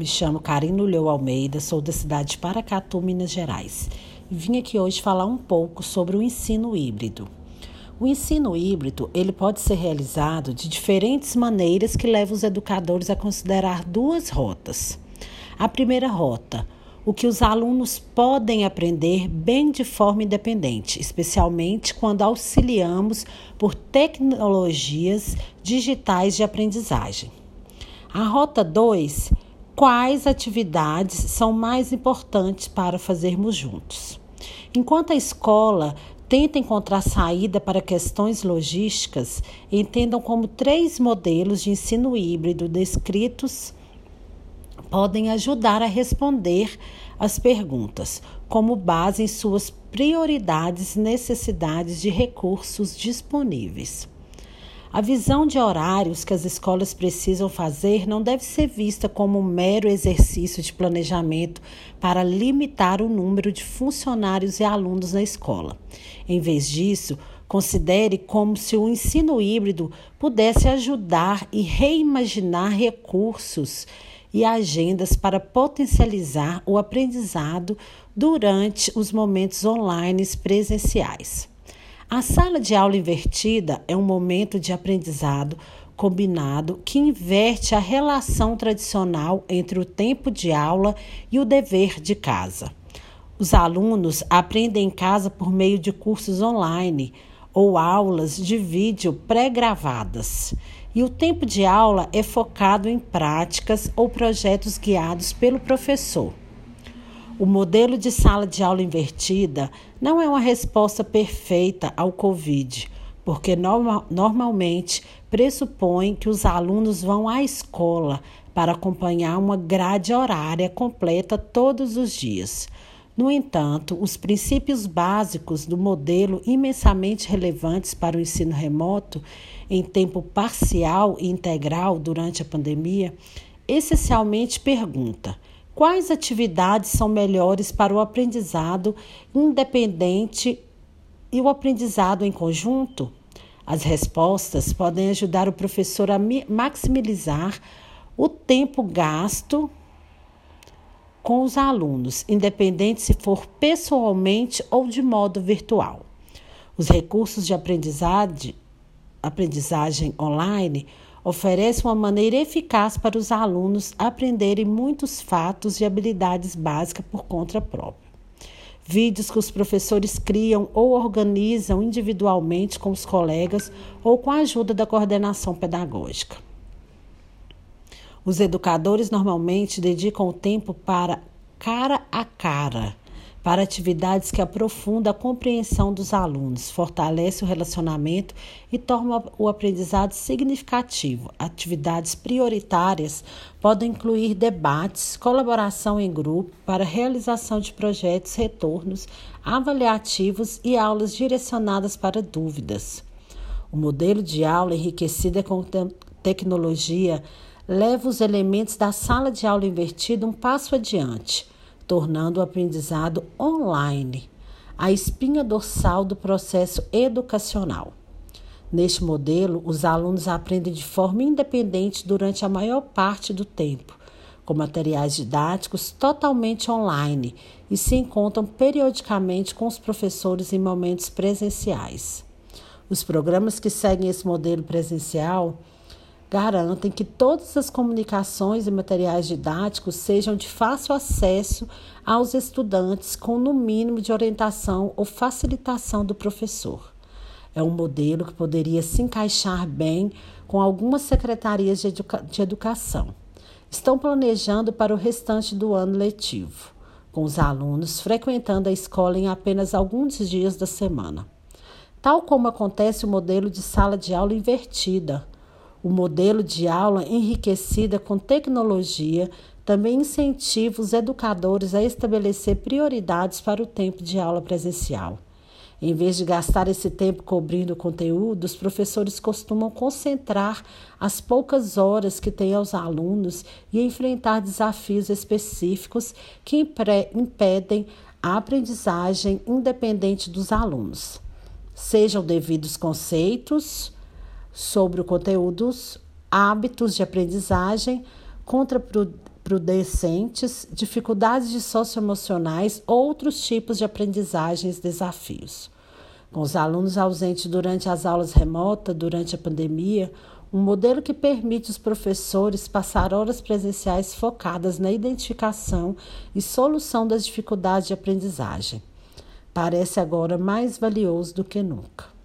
Me chamo Karino Leu Almeida, sou da cidade de Paracatu, Minas Gerais. E vim aqui hoje falar um pouco sobre o ensino híbrido. O ensino híbrido, ele pode ser realizado de diferentes maneiras que levam os educadores a considerar duas rotas. A primeira rota, o que os alunos podem aprender bem de forma independente, especialmente quando auxiliamos por tecnologias digitais de aprendizagem. A rota 2 quais atividades são mais importantes para fazermos juntos. Enquanto a escola tenta encontrar saída para questões logísticas, entendam como três modelos de ensino híbrido descritos podem ajudar a responder as perguntas, como base em suas prioridades e necessidades de recursos disponíveis. A visão de horários que as escolas precisam fazer não deve ser vista como um mero exercício de planejamento para limitar o número de funcionários e alunos na escola. Em vez disso, considere como se o ensino híbrido pudesse ajudar e reimaginar recursos e agendas para potencializar o aprendizado durante os momentos online presenciais. A sala de aula invertida é um momento de aprendizado combinado que inverte a relação tradicional entre o tempo de aula e o dever de casa. Os alunos aprendem em casa por meio de cursos online ou aulas de vídeo pré-gravadas. E o tempo de aula é focado em práticas ou projetos guiados pelo professor. O modelo de sala de aula invertida não é uma resposta perfeita ao Covid, porque norma normalmente pressupõe que os alunos vão à escola para acompanhar uma grade horária completa todos os dias. No entanto, os princípios básicos do modelo imensamente relevantes para o ensino remoto em tempo parcial e integral durante a pandemia, essencialmente pergunta: Quais atividades são melhores para o aprendizado independente e o aprendizado em conjunto? As respostas podem ajudar o professor a maximizar o tempo gasto com os alunos, independente se for pessoalmente ou de modo virtual. Os recursos de aprendizagem, aprendizagem online oferece uma maneira eficaz para os alunos aprenderem muitos fatos e habilidades básicas por conta própria. Vídeos que os professores criam ou organizam individualmente com os colegas ou com a ajuda da coordenação pedagógica. Os educadores normalmente dedicam o tempo para cara a cara para atividades que aprofundam a compreensão dos alunos, fortalece o relacionamento e torna o aprendizado significativo. Atividades prioritárias podem incluir debates, colaboração em grupo para realização de projetos, retornos avaliativos e aulas direcionadas para dúvidas. O modelo de aula enriquecida com tecnologia leva os elementos da sala de aula invertida um passo adiante tornando o aprendizado online a espinha dorsal do processo educacional. Neste modelo, os alunos aprendem de forma independente durante a maior parte do tempo, com materiais didáticos totalmente online e se encontram periodicamente com os professores em momentos presenciais. Os programas que seguem esse modelo presencial garantem que todas as comunicações e materiais didáticos sejam de fácil acesso aos estudantes, com no mínimo de orientação ou facilitação do professor. É um modelo que poderia se encaixar bem com algumas secretarias de, educa de educação. Estão planejando para o restante do ano letivo, com os alunos frequentando a escola em apenas alguns dias da semana. Tal como acontece o modelo de sala de aula invertida, o modelo de aula enriquecida com tecnologia também incentiva os educadores a estabelecer prioridades para o tempo de aula presencial. Em vez de gastar esse tempo cobrindo conteúdo, os professores costumam concentrar as poucas horas que têm aos alunos e enfrentar desafios específicos que impedem a aprendizagem independente dos alunos. Sejam devidos conceitos, sobre o conteúdos, hábitos de aprendizagem, imprudencentes, dificuldades de socioemocionais, outros tipos de aprendizagens, desafios. Com os alunos ausentes durante as aulas remotas, durante a pandemia, um modelo que permite os professores passar horas presenciais focadas na identificação e solução das dificuldades de aprendizagem. Parece agora mais valioso do que nunca.